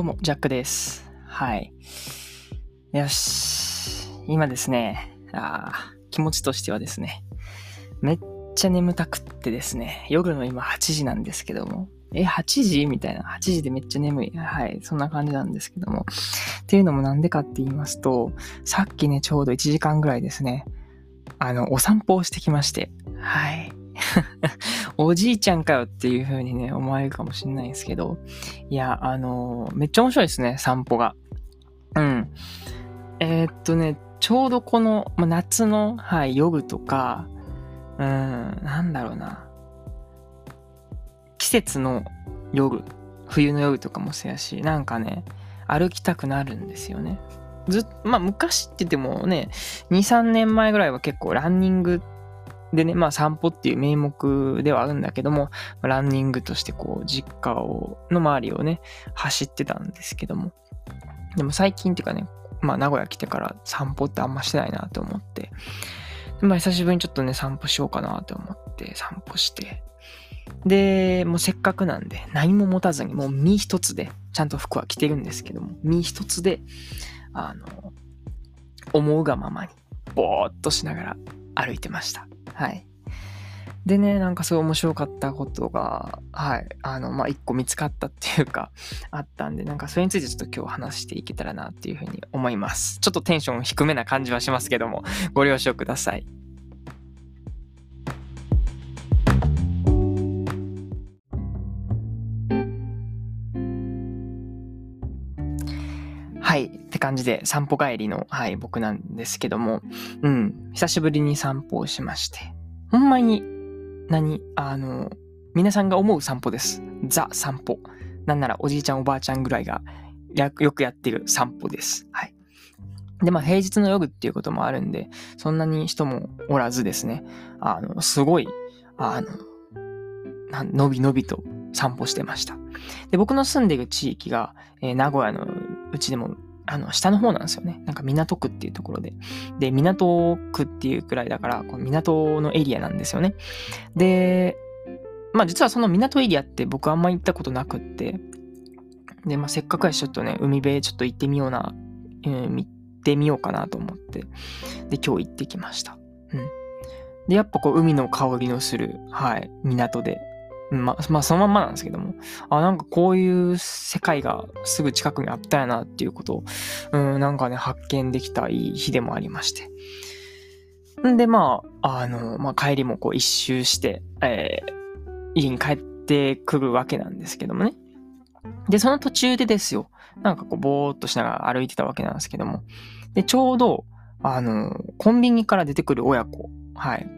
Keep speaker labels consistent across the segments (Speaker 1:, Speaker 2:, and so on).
Speaker 1: どうも、ジャックです。はい。よし。今ですね、あ気持ちとしてはですね、めっちゃ眠たくってですね、夜の今8時なんですけども、え、8時？みたいな。8時でめっちゃ眠い。はい。そんな感じなんですけども。っていうのもなんでかって言いますと、さっきね、ちょうど1時間ぐらいですね、あの、お散歩をしてきまして、はい。おじいちゃんかよっていう風にね、思われるかもしれないんですけど、いや、あのーめっちゃ面白いですね、散歩が。うん。えーっとね、ちょうどこの、ま、夏の、はい、夜とか、うん、なんだろうな。季節の夜、冬の夜とかもそうやし、なんかね、歩きたくなるんですよね。ずっまあ昔って言ってもね、2、3年前ぐらいは結構ランニングでね、まあ散歩っていう名目ではあるんだけども、ランニングとしてこう実家を、の周りをね、走ってたんですけども。でも最近っていうかね、まあ名古屋来てから散歩ってあんましてないなと思って、まあ久しぶりにちょっとね、散歩しようかなと思って散歩して、で、もうせっかくなんで何も持たずにもう身一つで、ちゃんと服は着てるんですけども、身一つで、あの、思うがままに、ぼーっとしながら歩いてました。はい。でね、なんかすごい面白かったことが、はい、あの、まあ、一個見つかったっていうか、あったんで、なんかそれについてちょっと今日話していけたらなっていうふうに思います。ちょっとテンション低めな感じはしますけども、ご了承ください。感じで、散歩帰りの、はい、僕なんですけども、うん、久しぶりに散歩をしまして、ほんまに、何あの、皆さんが思う散歩です。ザ散歩。なんならおじいちゃんおばあちゃんぐらいがよくやってる散歩です。はい。で、まあ平日の夜っていうこともあるんで、そんなに人もおらずですね、あの、すごい、あの、なんのびのびと散歩してました。で、僕の住んでる地域が、えー名古屋のうちでも、あの、下の方なんですよね。なんか港区っていうところで。で、港区っていうくらいだから、こう港のエリアなんですよね。で、まあ実はその港エリアって僕あんま行ったことなくって、で、まあせっかくやしちょっとね、海辺ちょっと行ってみような、うん、行ってみようかなと思って、で、今日行ってきました。うん。で、やっぱこう海の香りのする、はい、港で、まあ、まあそのまんまなんですけども、あ、なんかこういう世界がすぐ近くにあったやなっていうことを、うん、なんかね、発見できたいい日でもありまして。んで、まあ、あの、まあ帰りもこう一周して、えー家に帰ってくるわけなんですけどもね。で、その途中でですよ、なんかこう、ぼーっとしながら歩いてたわけなんですけども。で、ちょうど、あの、コンビニから出てくる親子、はい、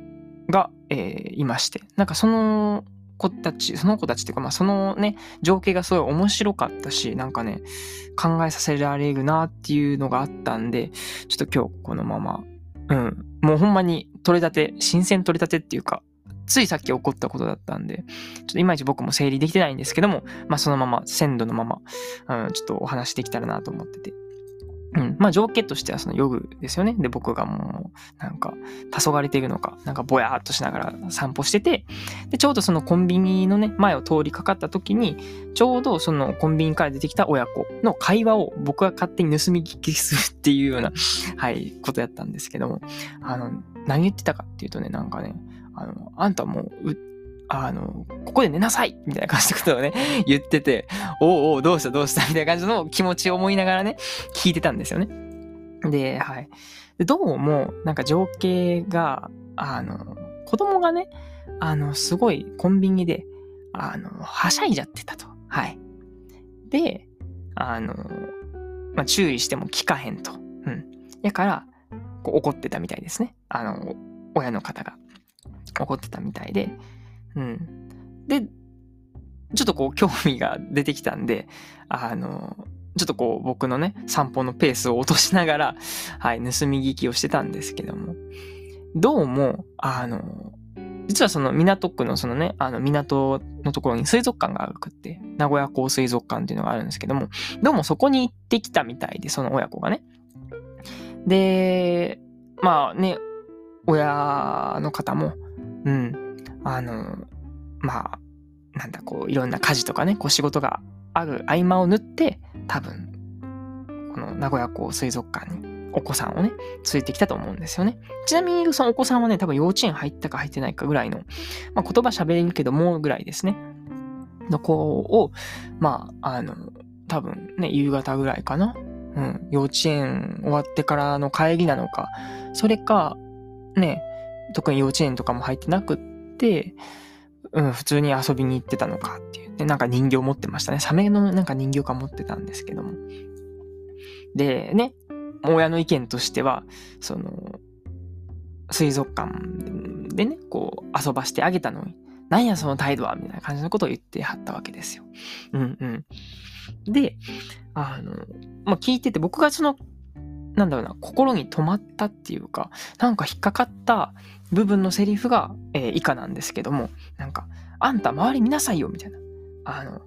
Speaker 1: が、えーいまして。なんかその子たち、その子たちっていうか、まあそのね、情景がすごい面白かったし、なんかね、考えさせられるなっていうのがあったんで、ちょっと今日このまま、うん、もうほんまに取れたて、新鮮取れたてっていうか、ついさっき起こったことだったんで、ちょっといまいち僕も整理できてないんですけども、まあそのまま、鮮度のまま、うん、ちょっとお話できたらなと思ってて。うん、まあ条件としてはその夜ですよね。で、僕がもう、なんか、黄昏ているのか、なんかぼやーっとしながら散歩してて、で、ちょうどそのコンビニのね、前を通りかかった時に、ちょうどそのコンビニから出てきた親子の会話を僕が勝手に盗み聞きするっていうような、はい、ことやったんですけども、あの、何言ってたかっていうとね、なんかね、あの、あんたも、うあの、ここで寝なさいみたいな感じのことをね、言ってて、おうおう、どうしたどうしたみたいな感じの気持ちを思いながらね、聞いてたんですよね。で、はい。でどうも、なんか情景が、あの、子供がね、あの、すごいコンビニで、あの、はしゃいじゃってたと。はい。で、あの、まあ、注意しても聞かへんと。うん。やから、こう怒ってたみたいですね。あの、親の方が。怒ってたみたいで。うん。で、ちょっとこう興味が出てきたんで、あの、ちょっとこう僕のね、散歩のペースを落としながら、はい、盗み聞きをしてたんですけども、どうも、あの、実はその港区のそのね、あの港のところに水族館があるくって、名古屋港水族館っていうのがあるんですけども、どうもそこに行ってきたみたいで、その親子がね。で、まあね、親の方も、うん、あの、まあ、なんだ、こう、いろんな家事とかね、こう仕事がある合間を縫って、多分、この名古屋港水族館にお子さんをね、連れてきたと思うんですよね。ちなみに、そのお子さんはね、多分幼稚園入ったか入ってないかぐらいの、まあ、言葉喋れるけどもぐらいですね。の子を、まあ、あの、多分ね、夕方ぐらいかな。うん、幼稚園終わってからの帰りなのか、それか、ね、特に幼稚園とかも入ってなくって、うん、普通に遊びに行ってたのかっていうね、なんか人形持ってましたね。サメのなんか人形か持ってたんですけども。で、ね、親の意見としては、その、水族館でね、こう遊ばしてあげたのに、なんやその態度はみたいな感じのことを言ってはったわけですよ。うんうん。で、あの、まあ、聞いてて僕がその、なんだろうな、心に留まったっていうか、なんか引っかかった部分のセリフが、えー、以下なんですけども、なんか、あんた周り見なさいよみたいな。あの、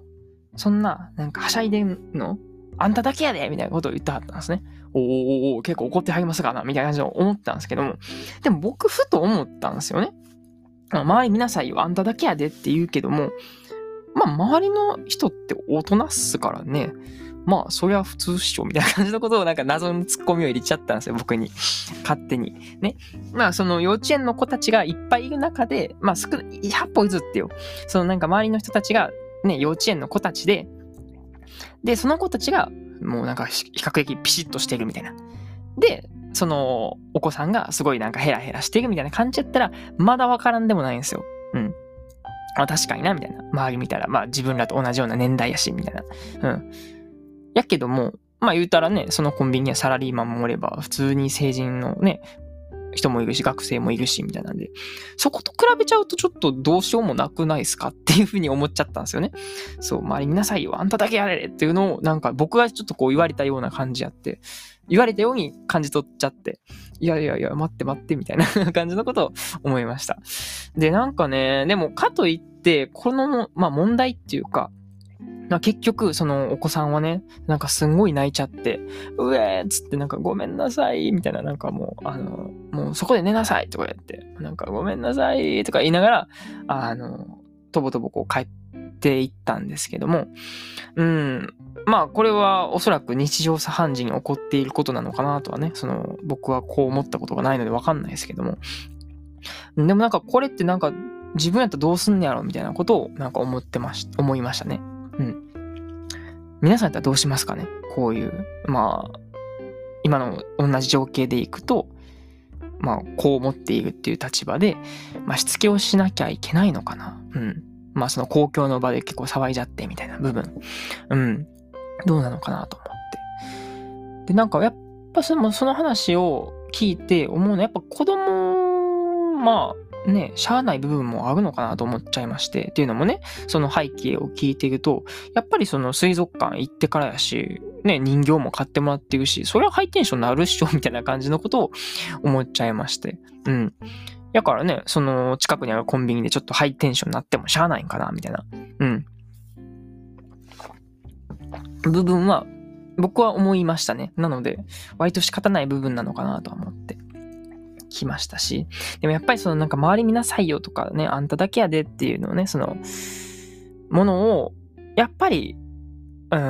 Speaker 1: そんな、なんかはしゃいでんのあんただけやでみたいなことを言ってはったんですね。おおお結構怒ってはりますかなみたいな感じで思ったんですけども。でも僕ふと思ったんですよね。周り見なさいよ、あんただけやでって言うけども、まあ周りの人って大人っすからね。まあそりゃ普通っしょみたいな感じのことをなんか謎のツッコミを入れちゃったんですよ、僕に。勝手に。ね。まあその幼稚園の子たちがいっぱいいる中で、まあ少ない、百歩譲ってよ。そのなんか周りの人たちがね、幼稚園の子たちで、で、その子たちが、もうなんか比較的ピシッとしてるみたいな。で、そのお子さんがすごいなんかヘラヘラしてるみたいな感じやったら、まだわからんでもないんですよ。うん。あ、確かにな、みたいな。周り見たら、まあ自分らと同じような年代やし、みたいな。うん。やけども、まあ言うたらね、そのコンビニはサラリーマンもおれば、普通に成人のね、人もいるし、学生もいるし、みたいなんで、そこと比べちゃうとちょっとどうしようもなくないですかっていうふうに思っちゃったんですよね。そう、周り見なさいよ、あんただけやれっていうのを、なんか僕がちょっとこう言われたような感じやって、言われたように感じ取っちゃって、いやいやいや、待って待って、みたいな 感じのことを思いました。で、なんかね、でもかといって、この、まあ問題っていうか、まあ、結局、そのお子さんはね、なんかすんごい泣いちゃって、うえーっつってなんかごめんなさい、みたいな、なんかもう、あの、もうそこで寝なさいとか言って、なんかごめんなさいとか言いながら、あの、とぼとぼこう帰っていったんですけども、うん、まあこれはおそらく日常茶飯事に起こっていることなのかなとはね、その僕はこう思ったことがないのでわかんないですけども、でもなんかこれってなんか自分やったらどうすんねやろみたいなことをなんか思ってまし、思いましたね。うん。皆さんやったらどうしますかね？こういう、まあ、今の同じ情景でいくと、まあ、こう思っているっていう立場で、まあ、しつけをしなきゃいけないのかな？うん。まあ、その公共の場で結構騒いじゃってみたいな部分。うん。どうなのかなと思って。で、なんか、やっぱその、その話を聞いて思うのは、やっぱ子供、まあ、ね、しゃあない部分もあるのかなと思っちゃいまして。っていうのもね、その背景を聞いていると、やっぱりその水族館行ってからやし、ね、人形も買ってもらってるし、それはハイテンションなるっしょ、みたいな感じのことを思っちゃいまして。うん。だからね、その近くにあるコンビニでちょっとハイテンションになってもしゃあないんかな、みたいな。うん。部分は僕は思いましたね。なので、割と仕方ない部分なのかなとは思って。きましたし、でもやっぱりそのなんか周り見なさいよとかね、あんただけやでっていうのをね、その、ものを、やっぱり、うん、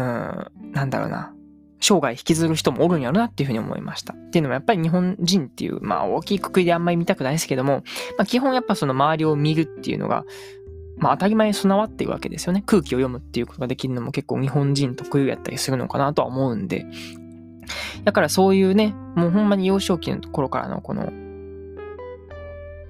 Speaker 1: なんだろうな、生涯引きずる人もおるんやろなっていうふうに思いました。っていうのもやっぱり日本人っていう、まあ大きいくくりであんまり見たくないですけども、まあ基本やっぱその周りを見るっていうのが、まあ当たり前に備わっているわけですよね。空気を読むっていうことができるのも結構日本人特有やったりするのかなとは思うんで、だからそういうね、もうほんまに幼少期の頃からのこの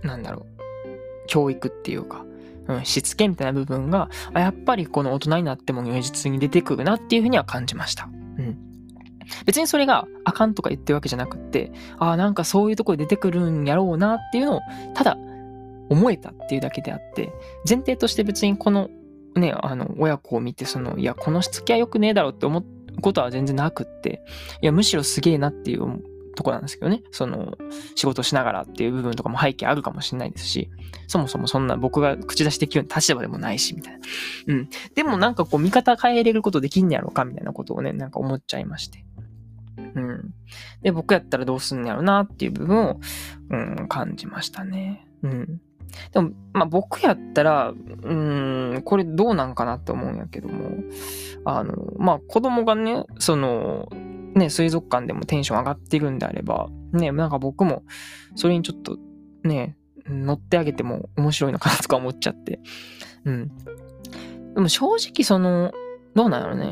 Speaker 1: なんだろう、教育っていうか、うん、しつけみたいな部分が、あやっぱりこの大人になっても如実に出てくるなっていうふうには感じました。うん。別にそれがあかんとか言ってるわけじゃなくって、ああ、なんかそういうとこで出てくるんやろうなっていうのを、ただ思えたっていうだけであって、前提として別にこのね、あの、親子を見て、その、いや、このしつけは良くねえだろうって思うことは全然なくって、いや、むしろすげえなっていうとこなんですけどね。その、仕事しながらっていう部分とかも背景あるかもしれないですし、そもそもそんな僕が口出しできるような立場でもないし、みたいな。うん。でもなんかこう、見方変えれることできんねやろうか、みたいなことをね、なんか思っちゃいまして。うん。で、僕やったらどうすんねやろうなっていう部分を、うん、感じましたね。うん。でも、まあ僕やったら、うん、これどうなんかなって思うんやけども、あの、まあ子供がね、その、ね、水族館でもテンション上がってるんであれば、ね、なんか僕も、それにちょっと、ね、乗ってあげても面白いのかなとか思っちゃって。うん。でも正直その、どうなんやろね。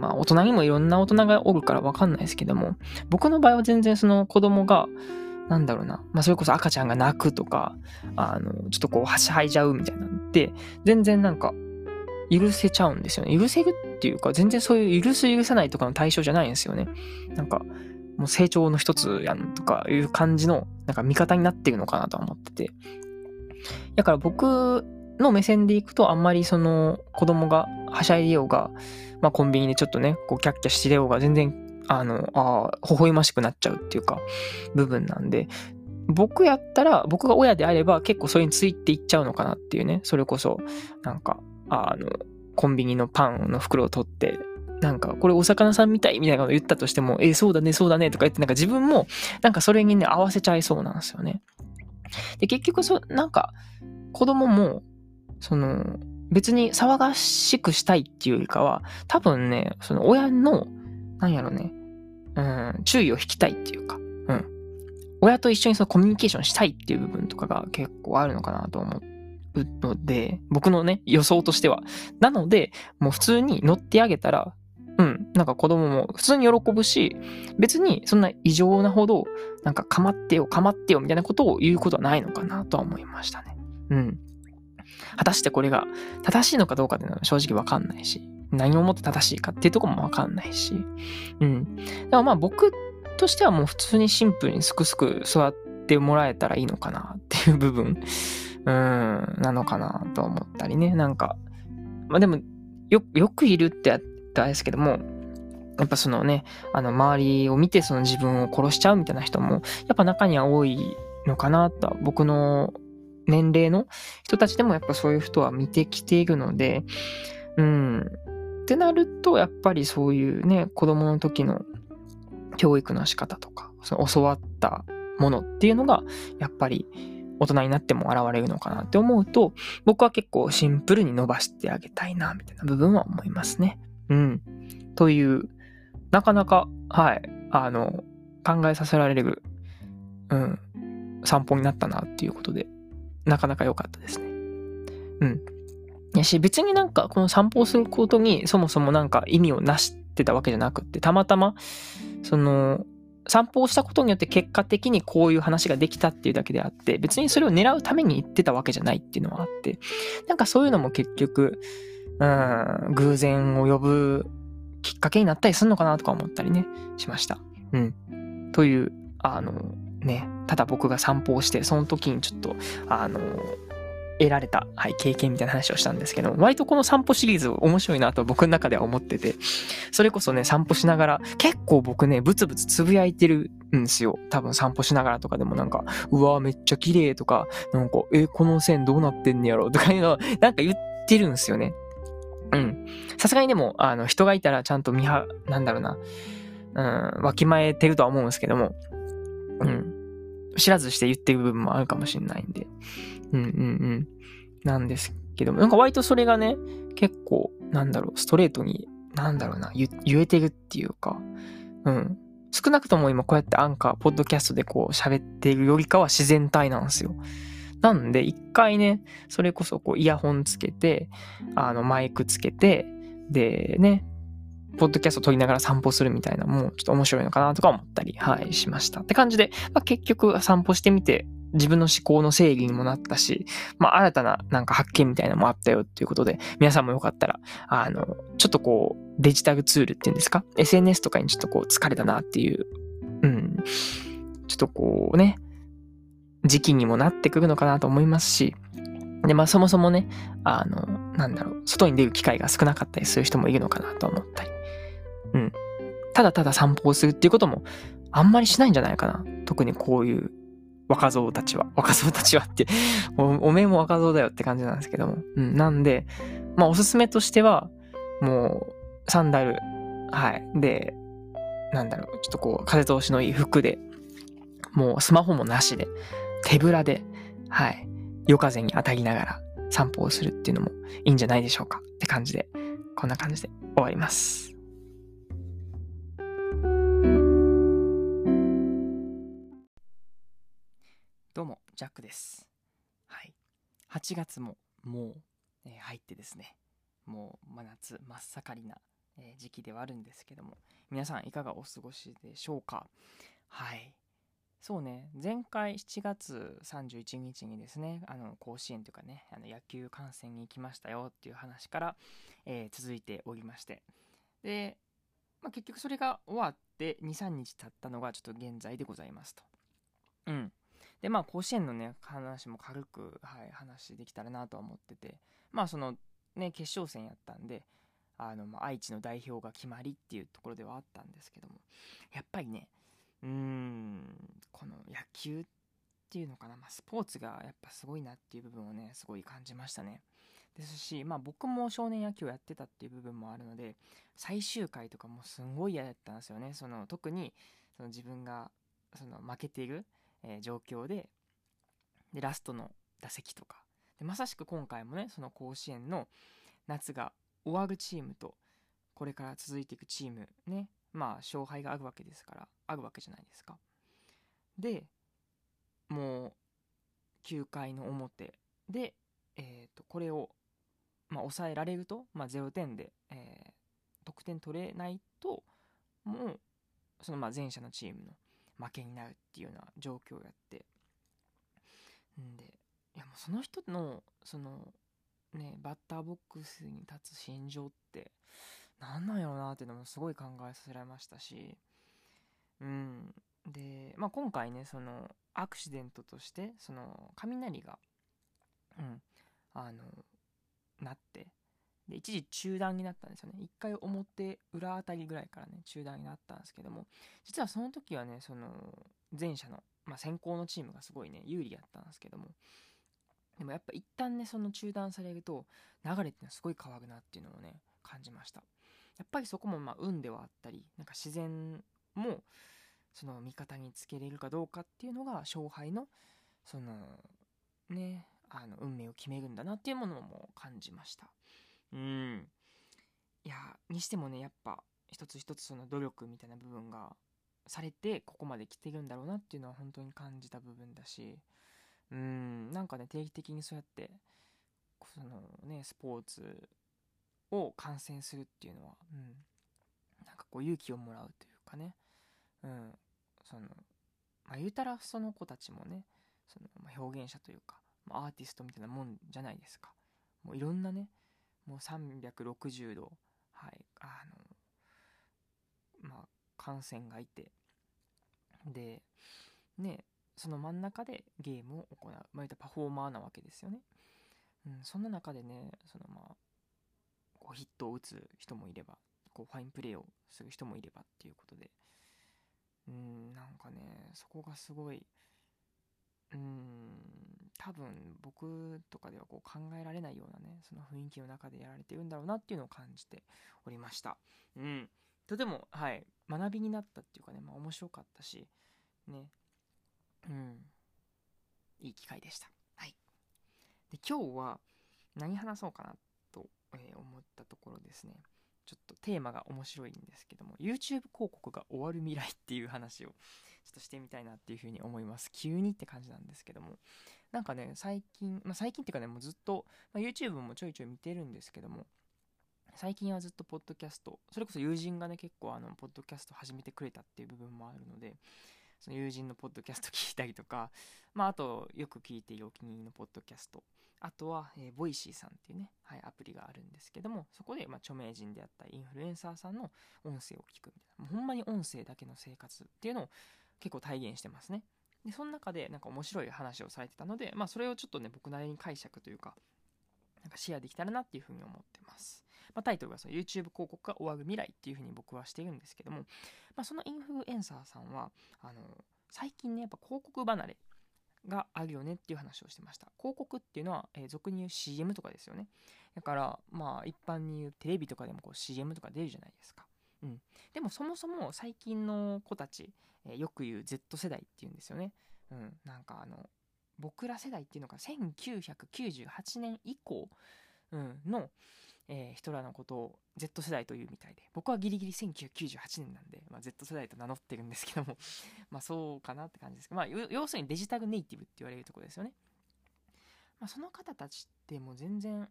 Speaker 1: まあ大人にもいろんな大人がおるからわかんないですけども、僕の場合は全然その子供が、なんだろうな、まあそれこそ赤ちゃんが泣くとか、あの、ちょっとこう、はしゃいじゃうみたいなんって、全然なんか、許せちゃうんですよね。許せるっていうか、全然そういう許す許さないとかの対象じゃないんですよね。なんか、もう成長の一つやんとかいう感じの、なんか味方になってるのかなと思ってて。だから僕の目線でいくと、あんまりその子供がはしゃいでようが、まあコンビニでちょっとね、こうキャッキャしてようが全然、あの、ああ、微笑ましくなっちゃうっていうか、部分なんで、僕やったら、僕が親であれば結構それについていっちゃうのかなっていうね、それこそ、なんか、あの、コンビニのパンの袋を取って、なんか、これお魚さんみたいみたいなこと言ったとしても、えー、そうだね、そうだねとか言って、なんか自分も、なんかそれにね、合わせちゃいそうなんですよね。で、結局、そ、なんか、子供も、その、別に騒がしくしたいっていうよりかは、多分ね、その親の、なんやろね、うん、注意を引きたいっていうか、うん。親と一緒にそのコミュニケーションしたいっていう部分とかが結構あるのかなと思うので、僕のね、予想としては。なので、もう普通に乗ってあげたら、うん、なんか子供も普通に喜ぶし、別にそんな異常なほど、なんか構ってよ、構ってよみたいなことを言うことはないのかなとは思いましたね。うん。果たしてこれが正しいのかどうかっていうのは正直わかんないし、何をもって正しいかっていうとこもわかんないし、うん。だからまあ僕としてはもう普通にシンプルにすくすく座ってもらえたらいいのかなっていう部分、うん、なのかなと思ったりね。なんか、まあでも、よ、よくいるってあったんですけども、やっぱそのね、あの周りを見てその自分を殺しちゃうみたいな人も、やっぱ中には多いのかなと、僕の年齢の人たちでもやっぱそういう人は見てきているので、うん。ってなると、やっぱりそういうね、子供の時の教育の仕方とか、その教わったものっていうのが、やっぱり大人になっても現れるのかなって思うと、僕は結構シンプルに伸ばしてあげたいな、みたいな部分は思いますね。うん。という、なかなか、はい、あの、考えさせられる、うん、散歩になったなっていうことで、なかなか良かったですね。うん。やし、別になんかこの散歩をすることにそもそもなんか意味をなしてたわけじゃなくって、たまたま、その、散歩をしたことによって結果的にこういう話ができたっていうだけであって、別にそれを狙うために言ってたわけじゃないっていうのはあって、なんかそういうのも結局、うん、偶然を呼ぶきっかけになったりするのかなとか思ったりね、しました。うん。という、あの、ね、ただ僕が散歩をして、その時にちょっと、あの、得られた、はい、経験みたいな話をしたんですけど、割とこの散歩シリーズ面白いなと僕の中では思ってて、それこそね、散歩しながら、結構僕ね、ブツブツつぶやいてるんですよ。多分散歩しながらとかでもなんか、うわめっちゃ綺麗とか、なんか、え、この線どうなってんねやろ？とかいうのなんか言ってるんですよね。うん。さすがにでも、あの、人がいたらちゃんと見は、なんだろうな、うん、わきまえてるとは思うんですけども、うん。知らずして言ってる部分もあるかもしれないんで。うんうんうん。なんですけども、なんか割とそれがね、結構、なんだろう、ストレートに、なんだろうな、言えてるっていうか、うん。少なくとも今こうやってアンカー、ポッドキャストでこう喋ってるよりかは自然体なんですよ。なんで、一回ね、それこそこうイヤホンつけて、あの、マイクつけて、でね、ポッドキャスト撮りながら散歩するみたいなのもちょっと面白いのかなとか思ったり、はい、しました。って感じで、まあ、結局散歩してみて、自分の思考の整理にもなったし、まあ、新たななんか発見みたいなのもあったよっていうことで、皆さんもよかったら、あの、ちょっとこう、デジタルツールっていうんですか ?SNS とかにちょっとこう、疲れたなっていう、うん、ちょっとこうね、時期にもなってくるのかなと思いますし、で、まあそもそもね、あの、なんだろう、外に出る機会が少なかったりする人もいるのかなと思ったり。うん。ただただ散歩をするっていうこともあんまりしないんじゃないかな。特にこういう若造たちは。若造たちはってお、おめえも若造だよって感じなんですけども。うん。なんで、まあおすすめとしては、もう、サンダル、はい。で、なんだろう、ちょっとこう、風通しのいい服で、もうスマホもなしで、手ぶらで、はい。夜風に当たりながら散歩をするっていうのもいいんじゃないでしょうかって感じで、こんな感じで終わります。どうも、ジャックです。はい。8月ももう、えー、入ってですね、もう真夏真っ盛りな、えー、時期ではあるんですけども、皆さんいかがお過ごしでしょうか？はい。そうね、前回7月31日にですね、あの、甲子園というかね、あの野球観戦に行きましたよっていう話から、えー、続いておりまして。で、まあ、結局それが終わって2、3日経ったのがちょっと現在でございますと。うん。で、まあ、甲子園のね、話も軽く、はい、話できたらなとは思ってて、まあ、その、ね、決勝戦やったんで、あの、まあ、愛知の代表が決まりっていうところではあったんですけども、やっぱりね、うーん、この野球っていうのかな、まあ、スポーツがやっぱすごいなっていう部分をね、すごい感じましたね。ですし、まあ僕も少年野球をやってたっていう部分もあるので、最終回とかもすごい嫌だったんですよね。その特にその自分がその負けている、えー、状況で、で、ラストの打席とか。で、まさしく今回もね、その甲子園の夏が終わるチームと、これから続いていくチームね、まあ勝敗があるわけですから、あるわけじゃないですか。で、もう、9回の表で、え、ー、と、これを、まあ、抑えられると、まあ、0点で、えー、得点取れないと、もう、そのまあ前者のチームの負けになるっていうような状況をやって、んで、いやもうその人の、その、ね、バッターボックスに立つ心情って、なんなんやろうなっていうのもすごい考えさせられましたし、うん。で、まあ、今回ね、その、アクシデントとして、その、雷が、うん、あの、なって、で、一時中断になったんですよね。一回表裏あたりぐらいからね、中断になったんですけども、実はその時はね、その、前者の、まあ、先行のチームがすごいね、有利やったんですけども、でもやっぱ一旦ね、その中断されると、流れっていうのはすごい変わるなっていうのをね、感じました。やっぱりそこもまあ運ではあったり、なんか自然もその味方につけれるかどうかっていうのが勝敗のそのね、あの運命を決めるんだなっていうものも感じました。うん。いや、にしてもね、やっぱ一つ一つその努力みたいな部分がされてここまで来てるんだろうなっていうのは本当に感じた部分だし、うん、なんかね、定期的にそうやって、そのね、スポーツを観戦するっていうのは、うん、なんかこう勇気をもらうというかね、うん、その、まあ、言うたらその子たちもね、その、まあ、表現者というか、ま、アーティストみたいなもんじゃないですか。もういろんなね、もう360度、はい、あの、まあ、観戦がいて、で、ね、その真ん中でゲームを行う、まあ、言うたパフォーマーなわけですよね。うん、そんな中でね、そのまあ、こうヒットを打つ人もいれば、こうファインプレーをする人もいればっていうことで、うん、なんかね、そこがすごい、うん、多分僕とかではこう考えられないようなね、その雰囲気の中でやられてるんだろうなっていうのを感じておりました。うん。とても、はい、学びになったっていうかね、まあ面白かったし、ね、うん、いい機会でした。はい。で、今日は何話そうかなと、え、思ったところですね。ちょっとテーマが面白いんですけども、YouTube 広告が終わる未来っていう話をちょっとしてみたいなっていうふうに思います。急にって感じなんですけども。なんかね、最近、まあ最近っていうかね、もうずっと、まあ、YouTube もちょいちょい見てるんですけども、最近はずっとポッドキャスト、それこそ友人がね、結構あの、ポッドキャスト始めてくれたっていう部分もあるので、その友人のポッドキャスト聞いたりとか、まあ、あと、よく聞いているお気に入りのポッドキャスト。あとは、えー、 Voicy さんっていうね、はい、アプリがあるんですけども、そこで、まあ、著名人であった、インフルエンサーさんの音声を聞くみたいな。もうほんまに音声だけの生活っていうのを結構体現してますね。で、その中でなんか面白い話をされてたので、まあ、それをちょっとね、僕なりに解釈というか、なんかシェアできたらなっていうふうに思ってます。まあ、タイトルがその YouTube 広告が終わる未来っていうふうに僕はしているんですけども、まあ、そのインフルエンサーさんは、あの、最近ね、やっぱ広告離れがあるよねっていう話をしてました。広告っていうのは、えー、俗に言う CM とかですよね。だから、まあ、一般に言うテレビとかでもこう CM とか出るじゃないですか。うん。でもそもそも最近の子たち、えー、よく言う Z 世代っていうんですよね。うん。なんかあの、僕ら世代っていうのが1998年以降、うん、の、えー、人らのことを Z 世代というみたいで、僕はギリギリ1998年なんで、まあ、Z 世代と名乗ってるんですけども まあそうかなって感じですけど、まあ要するにデジタルネイティブって言われるとこですよね。まあその方たちってもう全然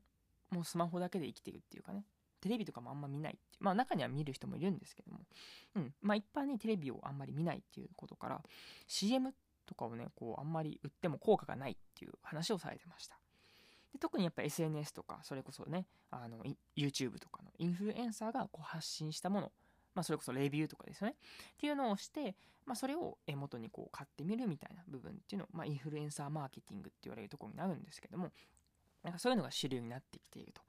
Speaker 1: もうスマホだけで生きてるっていうかね、テレビとかもあんま見ないって。まあ中には見る人もいるんですけども。うん。まあ一般にテレビをあんまり見ないっていうことから、CM とかをね、こうあんまり売っても効果がないっていう話をされてました。で特にやっぱ SNS とか、それこそね、あの、YouTube とかのインフルエンサーがこう発信したもの、まあそれこそレビューとかですよね。っていうのをして、まあそれを元にこう買ってみるみたいな部分っていうのを、まあインフルエンサーマーケティングって言われるところになるんですけども、なんかそういうのが主流になってきていると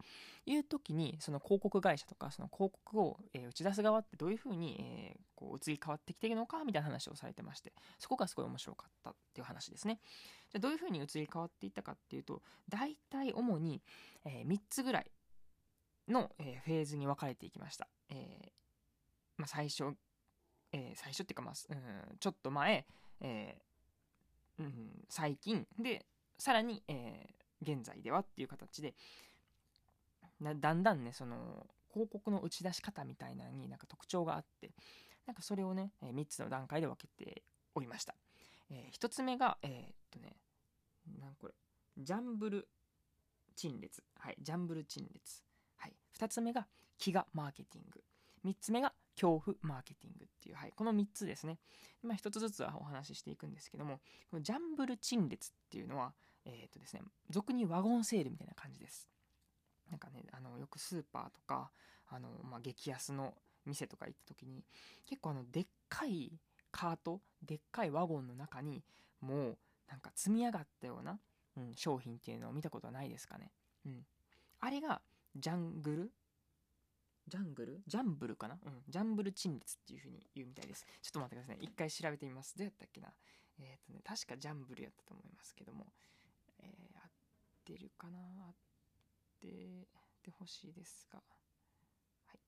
Speaker 1: いう時に、その広告会社とか、その広告を、え打ち出す側ってどういうふうに、えこう移り変わってきているのかみたいな話をされてまして、そこがすごい面白かったっていう話ですね。じゃあどういうふうに移り変わっていったかっていうと、大体主に、え3つぐらいの、えフェーズに分かれていきました。えまあ、最初、え最初っていうかまあ、うん、ちょっと前、えうん、最近、で、さらに、えー、現在ではっていう形で、だんだんね、その、広告の打ち出し方みたいなのになんか特徴があって、なんかそれをね、え3つの段階で分けておりました。えー、1つ目が、えー、っとね、なんこれ、ジャンブル陳列。はい、ジャンブル陳列。はい。2つ目が、飢餓マーケティング。3つ目が、恐怖マーケティングっていう、はい、この3つですね。まあ、1つずつはお話ししていくんですけども、このジャンブル陳列っていうのは、えっ、ー、とですね、俗にワゴンセールみたいな感じです。なんかね、あの、よくスーパーとか、あの、まあ、激安の店とか行った時に、結構あの、でっかいカート、でっかいワゴンの中に、もう、なんか積み上がったような、うん、商品っていうのを見たことはないですかね。うん。あれが、ジャングル？ジャングル？ジャンブルかな？うん。ジャンブル陳列っていう風に言うみたいです。ちょっと待ってくださいね。一回調べてみます。どうやったっけな？えっ、ー、とね、確かジャンブルやったと思いますけども。えー、合ってるかな？合っててほしいですが。はい。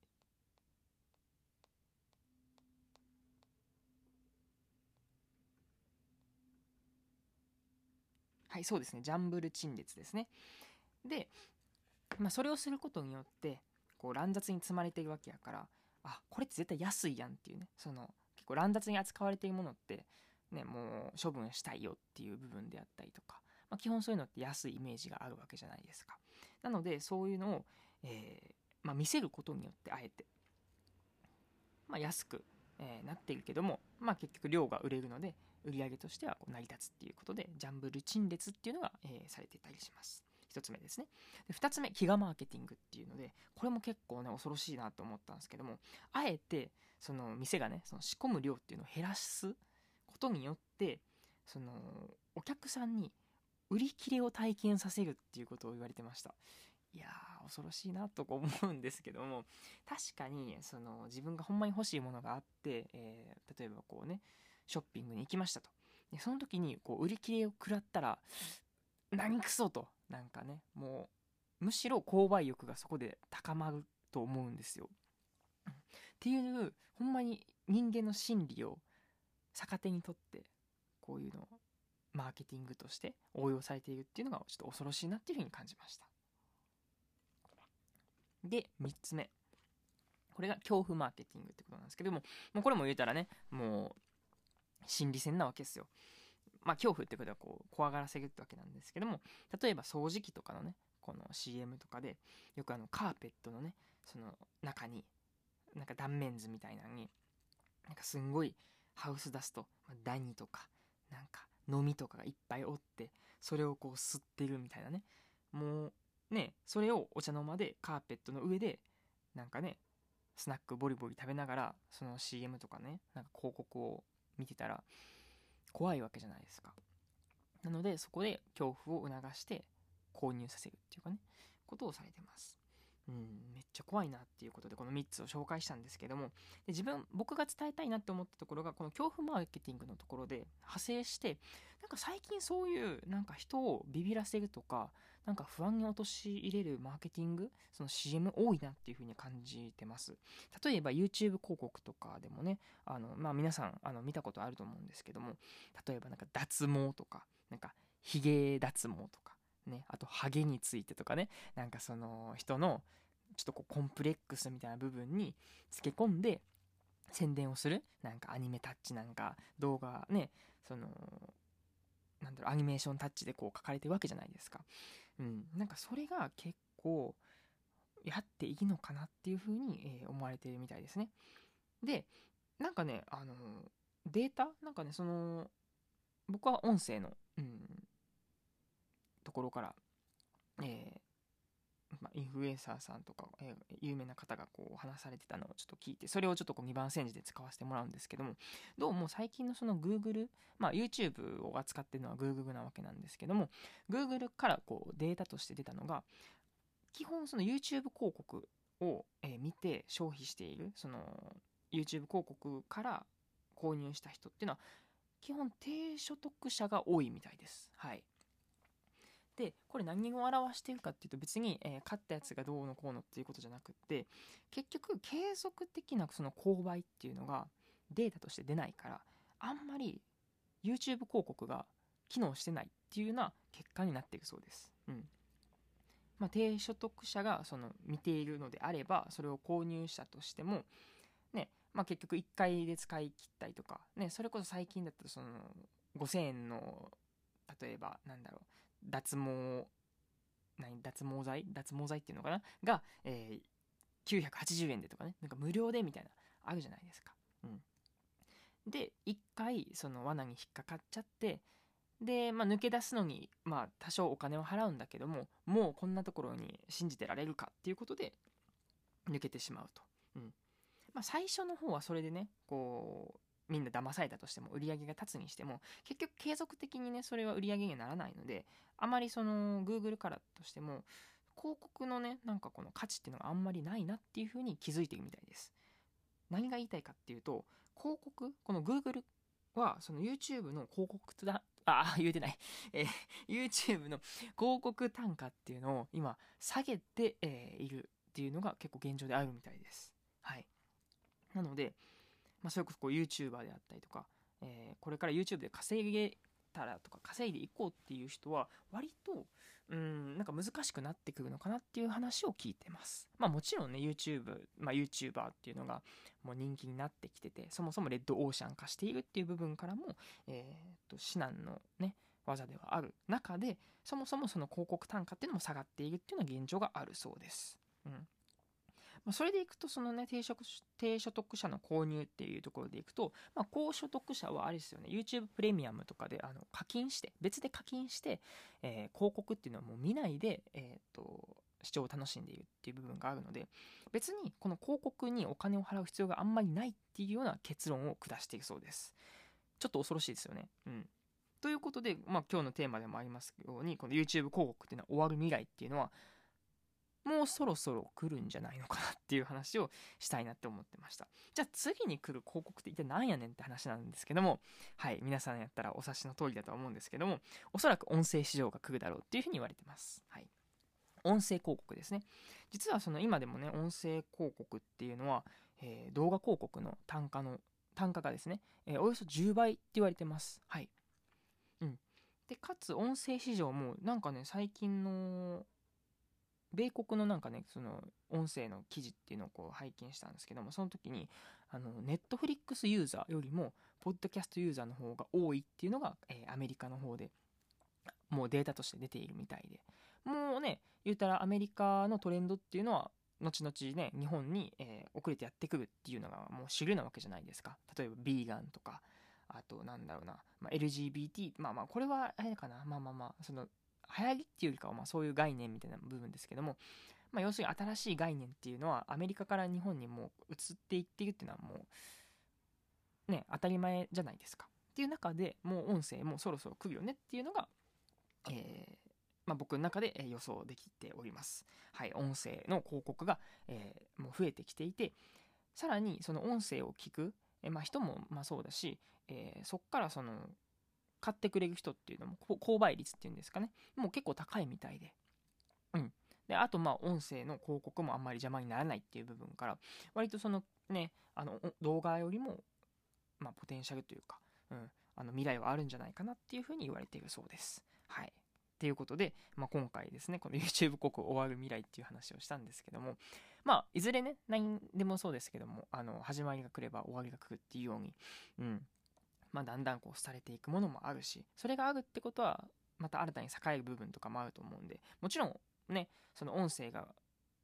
Speaker 1: はい、そうですね。ジャンブル陳列ですね。で、まあ、それをすることによって、こう乱雑に積まれているわけやからあこれって絶対安いやんっていうねその結構乱雑に扱われているものってねもう処分したいよっていう部分であったりとか、まあ、基本そういうのって安いイメージがあるわけじゃないですかなのでそういうのを、えー、まあ、見せることによってあえて、まあ、安く、えー、なっているけども、まあ、結局量が売れるので売り上げとしてはこう成り立つっていうことでジャンブル陳列っていうのが、えー、されていたりします一つ目ですね。で、二つ目、飢餓マーケティングっていうので、これも結構ね、恐ろしいなと思ったんですけども、あえて、その店がね、その仕込む量っていうのを減らすことによって、その、お客さんに売り切れを体験させるっていうことを言われてました。いやー、恐ろしいなと思うんですけども、確かに、その、自分がほんまに欲しいものがあって、えー、例えばこうね、ショッピングに行きましたと。で、その時に、こう、売り切れを食らったら、何くそと。なんかね、もう、むしろ購買欲がそこで高まると思うんですよ。っていう、ほんまに人間の心理を逆手にとって、こういうのをマーケティングとして応用されているっていうのがちょっと恐ろしいなっていうふうに感じました。で、3つ目。これが恐怖マーケティングってことなんですけども、もうこれも言えたらね、もう、心理戦なわけですよ。まあ、恐怖ってことはこう、怖がらせるってわけなんですけども、例えば掃除機とかのね、この CM とかで、よくあの、カーペットのね、その中に、なんか断面図みたいなのに、なんかすんごいハウスダスト、まあ、ダニとか、なんか、飲みとかがいっぱいおって、それをこう吸ってるみたいなね。もう、ね、それをお茶の間でカーペットの上で、なんかね、スナックボリボリ食べながら、その CM とかね、なんか広告を見てたら、怖いわけじゃないですか。なので、そこで恐怖を促して購入させるっていうかね、ことをされてます。うん、めっちゃ怖いなっていうことでこの3つを紹介したんですけどもで自分僕が伝えたいなって思ったところがこの恐怖マーケティングのところで派生してなんか最近そういうなんか人をビビらせるとかなんか不安に陥れるマーケティングその CM 多いなっていうふうに感じてます。例えば YouTube 広告とかでもねあのまあ皆さんあの見たことあると思うんですけども例えばなんか脱毛とかなんか髭脱毛とか、ね、あとハゲについてとかね、なんかその人のちょっとこうコンプレックスみたいな部分につけ込んで宣伝をするなんかアニメタッチなんか動画ね、その、なんだろう、アニメーションタッチでこう書かれてるわけじゃないですか。うん。なんかそれが結構やっていいのかなっていうふうに、え思われてるみたいですね。で、なんかね、あの、データ？なんかね、その、僕は音声の、うん、ところから、えー、まあ、インフルエンサーさんとか、えー、有名な方がこう話されてたのをちょっと聞いて、それをちょっとこう2番煎じで使わせてもらうんですけども、どうも最近のその Google、まあ YouTube を扱ってるのは Google なわけなんですけども、Google からこうデータとして出たのが、基本その YouTube 広告を、えー、見て消費している、その YouTube 広告から購入した人っていうのは、基本低所得者が多いみたいです。はい。で、これ何を表しているかっていうと別に、えー、買ったやつがどうのこうのっていうことじゃなくって、結局継続的なその購買っていうのがデータとして出ないから、あんまり YouTube 広告が機能してないっていうような結果になっていくそうです。うん。まあ、低所得者がその見ているのであれば、それを購入したとしても、ね、まあ、結局1回で使い切ったりとか、ね、それこそ最近だったらその5000円の、例えばなんだろう、脱毛、何、脱毛剤？脱毛剤っていうのかな？が、えー、980円でとかね、なんか無料でみたいな、あるじゃないですか。うん。で、1回その罠に引っかかっちゃって、で、まあ、抜け出すのに、まあ、多少お金を払うんだけども、もうこんなところに信じてられるかっていうことで、抜けてしまうと。うん。まあ、最初の方はそれでね、こう、みんな騙されたとしても、売り上げが立つにしても、結局継続的にね、それは売り上げにはならないので、あまりその、Google からとしても、広告のね、なんかこの価値っていうのがあんまりないなっていうふうに気づいてるみたいです。何が言いたいかっていうと、広告、この Google は、その YouTube の広告だ、あ、言うてない。えー、YouTube の広告単価っていうのを今下げて、えー、いるっていうのが結構現状であるみたいです。はい。なので、まあ、それこそこう YouTuber であったりとか、えー、これから YouTube で稼げたらとか稼いでいこうっていう人は割とうんなんか難しくなってくるのかなっていう話を聞いてます。まあもちろんね YouTube、まあ、YouTuber っていうのがもう人気になってきててそもそもレッドオーシャン化しているっていう部分からもえー、っと至難のね技ではある中でそもそもその広告単価っていうのも下がっているっていうのが現状があるそうです。うん。まあ、それでいくと、そのね、低所低所得者の購入っていうところでいくと、まあ、高所得者はあれですよね、YouTube プレミアムとかで、あの、課金して、別で課金して、えー、広告っていうのはもう見ないで、えっ、と、視聴を楽しんでいるっていう部分があるので、別にこの広告にお金を払う必要があんまりないっていうような結論を下しているそうです。ちょっと恐ろしいですよね。うん。ということで、まあ今日のテーマでもありますように、この YouTube 広告っていうのは終わる未来っていうのは、もうそろそろ来るんじゃないのかなっていう話をしたいなって思ってました。じゃあ次に来る広告って一体何やねんって話なんですけども、はい、皆さんやったらお察しの通りだとは思うんですけども、おそらく音声市場が来るだろうっていうふうに言われてます。はい。音声広告ですね。実はその今でもね、音声広告っていうのは、えー、動画広告の単価の、単価がですね、えー、およそ10倍って言われてます。はい。うん。で、かつ音声市場もなんかね、最近の米国のなんかね、その音声の記事っていうのをこう拝見したんですけども、その時に、あの、ネットフリックスユーザーよりも、ポッドキャストユーザーの方が多いっていうのが、えー、アメリカの方で、もうデータとして出ているみたいで。もうね、言うたらアメリカのトレンドっていうのは、後々ね、日本に、えー、遅れてやってくるっていうのがもう主流なわけじゃないですか。例えば、ビーガンとか、あと、なんだろうな、まあ、LGBT、まあまあ、これは、あれかな、まあまあまあ、その、流行りっていうよりかは、まあそういう概念みたいな部分ですけども、まあ要するに新しい概念っていうのはアメリカから日本にもう移っていっているっていうのはもう、ね、当たり前じゃないですか。っていう中でもう音声もそろそろ来るよねっていうのが、えー、まあ、僕の中で予想できております。はい、音声の広告が、えー、もう増えてきていて、さらにその音声を聞く、えまあ、人もまあそうだし、えー、そっからその買ってくれる人っていうのも、購買率っていうんですかね。もう結構高いみたいで。うん。で、あと、まあ、音声の広告もあんまり邪魔にならないっていう部分から、割とそのね、あの、動画よりも、まあ、ポテンシャルというか、うん、あの、未来はあるんじゃないかなっていうふうに言われているそうです。はい。っていうことで、まあ、今回ですね、この YouTube 広告終わる未来っていう話をしたんですけども、まあ、いずれね、何でもそうですけども、あの、始まりが来れば終わりが来るっていうように、うん。まあ、だんだんこう、廃れていくものもあるし、それがあるってことは、また新たに栄える部分とかもあると思うんで、もちろん、ね、その音声が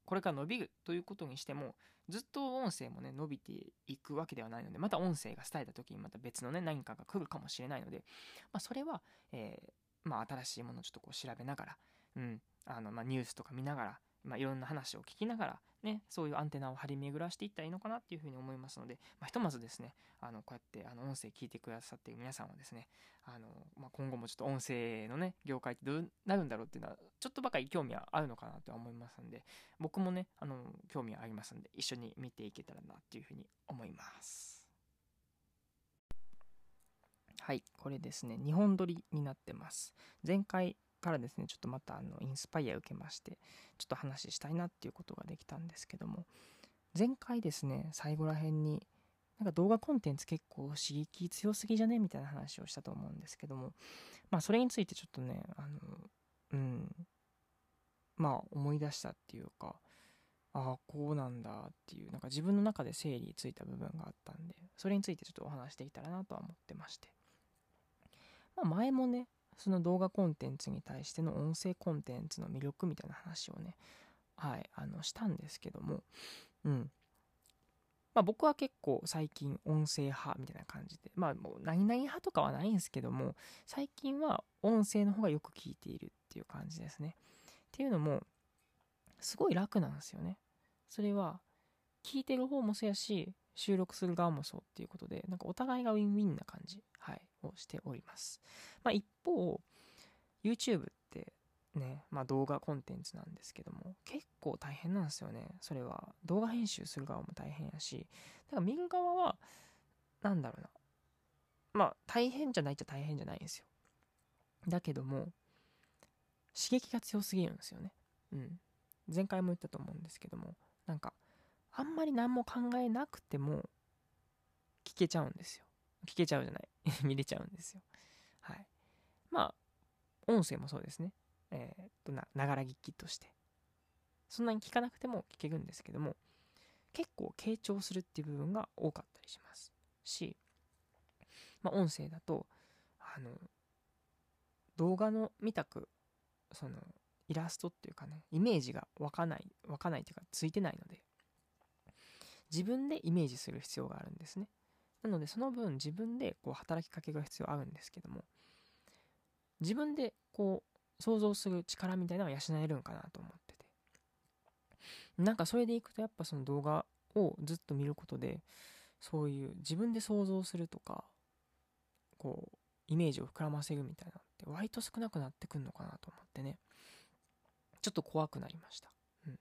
Speaker 1: これから伸びるということにしても、ずっと音声もね、伸びていくわけではないので、また音声が伝えた時にまた別のね、何かが来るかもしれないので、まあ、それは、えー、まあ、新しいものをちょっとこう調べながら、うん、あの、まあ、ニュースとか見ながら、まあ、いろんな話を聞きながら、ね、そういうアンテナを張り巡らしていったらいいのかなっていうふうに思いますので、まあ、ひとまずですね、あの、こうやって、あの、音声聞いてくださっている皆さんはですね、あの、まあ、今後もちょっと音声のね、業界ってどうなるんだろうっていうのは、ちょっとばかり興味はあるのかなとは思いますんで、僕もね、あの、興味はありますんで、一緒に見ていけたらなっていうふうに思います。はい、これですね、2本撮りになってます。前回からですね、ちょっとまたあのインスパイア受けまして、ちょっと話したいなっていうことができたんですけども、前回ですね、最後ら辺に、なんか動画コンテンツ結構刺激強すぎじゃねみたいな話をしたと思うんですけども、まあそれについてちょっとね、あの、うん、まあ思い出したっていうか、ああ、こうなんだっていう、なんか自分の中で整理ついた部分があったんで、それについてちょっとお話しできたらなとは思ってまして。まあ前もね、その動画コンテンツに対しての音声コンテンツの魅力みたいな話をね、はい、あの、したんですけども、うん。まあ僕は結構最近音声派みたいな感じで、まあもう何々派とかはないんですけども、最近は音声の方がよく聞いているっていう感じですね。っていうのも、すごい楽なんですよね。それは、聞いてる方もそうやし、収録する側もそうっていうことで、なんかお互いがウィンウィンな感じ、はい、をしております。まあ一方、YouTube ってね、まあ動画コンテンツなんですけども、結構大変なんですよね。それは。動画編集する側も大変やし、だから見る側は、なんだろうな。まあ大変じゃないっちゃ大変じゃないんですよ。だけども、刺激が強すぎるんですよね。うん。前回も言ったと思うんですけども、なんか、あんまり何も考えなくても聞けちゃうんですよ。聞けちゃうじゃない。見れちゃうんですよ。はい。まあ、音声もそうですね。えー、っとな、がら聞きとして。そんなに聞かなくても聞けるんですけども、結構傾聴するっていう部分が多かったりします。し、まあ、音声だと、あの、動画の見たく、その、イラストっていうかね、イメージが湧かない、湧かないっていうか、ついてないので、自分でイメージする必要があるんですね。なのでその分自分でこう働きかけが必要あるんですけども、自分でこう想像する力みたいなのは養えるんかなと思ってて。なんかそれでいくとやっぱその動画をずっと見ることで、そういう自分で想像するとか、こう、イメージを膨らませるみたいなのって割と少なくなってくんのかなと思ってね。ちょっと怖くなりました。うん。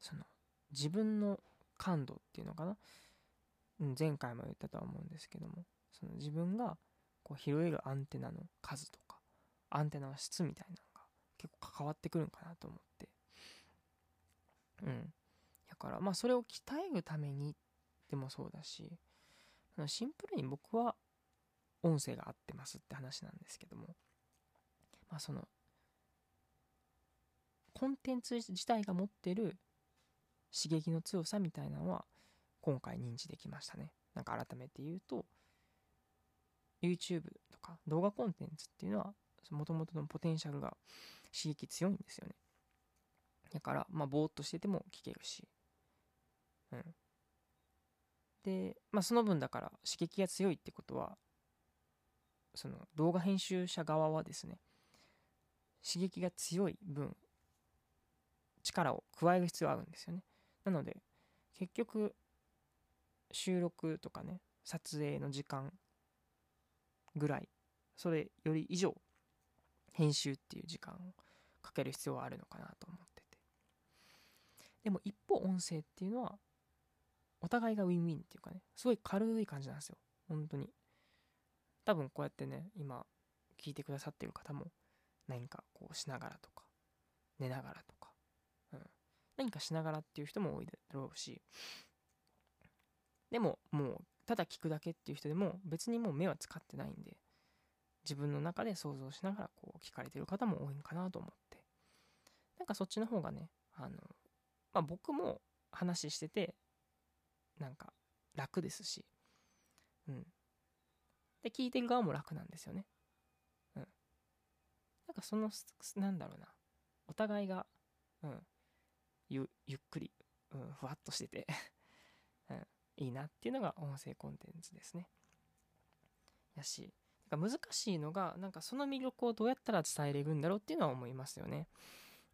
Speaker 1: その、自分の感度っていうのかな、前回も言ったとは思うんですけどもその自分がこう拾えるアンテナの数とかアンテナの質みたいなのが結構関わってくるんかなと思って。うん。だからまあそれを鍛えるためにでもそうだしシンプルに僕は音声が合ってますって話なんですけどもまあそのコンテンツ自体が持ってる刺激の強さみたいなのは今回認知できましたね。なんか改めて言うと YouTube とか動画コンテンツっていうのはもともとのポテンシャルが刺激強いんですよね。だからまあぼーっとしてても聞けるし。うん。で、まあその分だから刺激が強いってことはその動画編集者側はですね刺激が強い分力を加える必要があるんですよね。なので結局収録とかね撮影の時間ぐらいそれより以上編集っていう時間をかける必要はあるのかなと思ってて。でも一方音声っていうのはお互いがウィンウィンっていうかねすごい軽い感じなんですよ。本当に。多分こうやってね今聞いてくださってる方も何かこうしながらとか寝ながらとか何かしながらっていう人も多いだろうし、でももうただ聞くだけっていう人でも別にもう目は使ってないんで、自分の中で想像しながらこう聞かれてる方も多いんかなと思って。なんかそっちの方がねあの、まあ、僕も話しててなんか楽ですし。うん。で聞いてる側も楽なんですよね。うん。なんかそのなんだろうな。お互いがうん。ゆゆっくり、うん、ふわっとしてて、いいなっていうのが音声コンテンツですね。やしなんか難しいのがなんかその魅力をどうやったら伝えれるんだろうっていうのは思いますよね。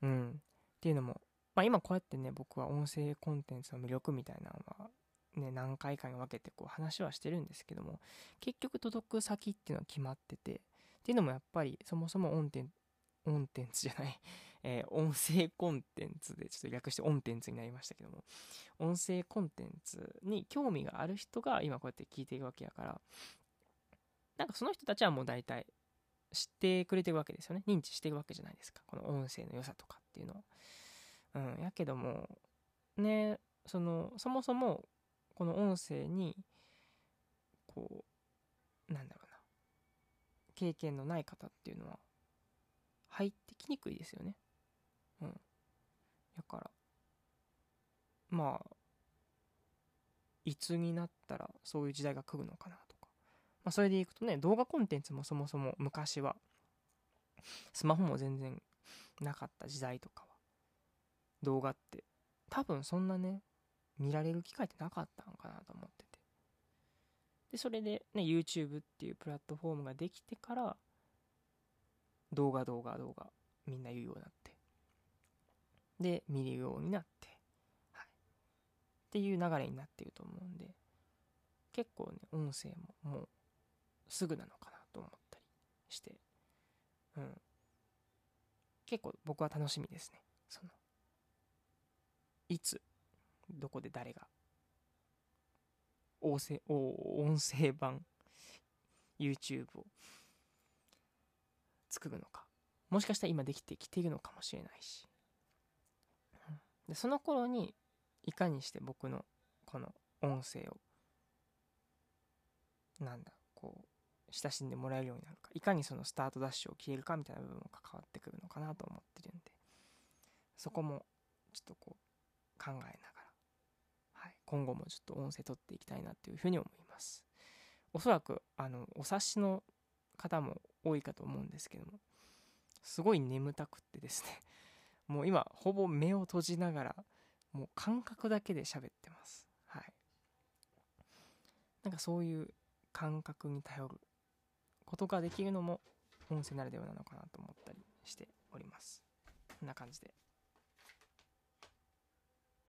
Speaker 1: うん。っていうのもまあ今こうやってね僕は音声コンテンツの魅力みたいなのはね、何回かに分けてこう話はしてるんですけども、結局届く先っていうのは決まってて、っていうのもやっぱりそもそも音点、音テンツじゃない。えー、音声コンテンツで、ちょっと略して音テンツになりましたけども、音声コンテンツに興味がある人が今こうやって聞いているわけやから、なんかその人たちはもう大体知ってくれてるわけですよね。認知してるわけじゃないですか。この音声の良さとかっていうのを。うん、やけども、ね、その、そもそもこの音声にこうなんだろうな経験のない方っていうのは入ってきにくいですよねだからまあいつになったらそういう時代が来るのかなとかまあそれでいくとね動画コンテンツもそもそも昔はスマホも全然なかった時代とかは動画って多分そんなね見られる機会ってなかったんかなと思ってて。で、それでね、YouTube っていうプラットフォームができてから、動画動画動画みんな言うようになって。で、見るようになって。はい。っていう流れになっていると思うんで、結構ね、音声ももうすぐなのかなと思ったりして、うん。結構僕は楽しみですね。その、いつどこで誰が音声音声版 YouTube を作るのかもしかしたら今できてきているのかもしれないしでその頃にいかにして僕のこの音声をなんだこう親しんでもらえるようになるかいかにそのスタートダッシュを切れるかみたいな部分も関わってくるのかなと思ってるんでそこもちょっとこう考えながらはい、今後もちょっと音声取っていきたいなっていうふうに思います。おそらく、あの、お察しの方も多いかと思うんですけども、すごい眠たくってですね、もう今、ほぼ目を閉じながら、もう感覚だけで喋ってます。はい。なんかそういう感覚に頼ることができるのも、音声ならではなのかなと思ったりしております。こんな感じで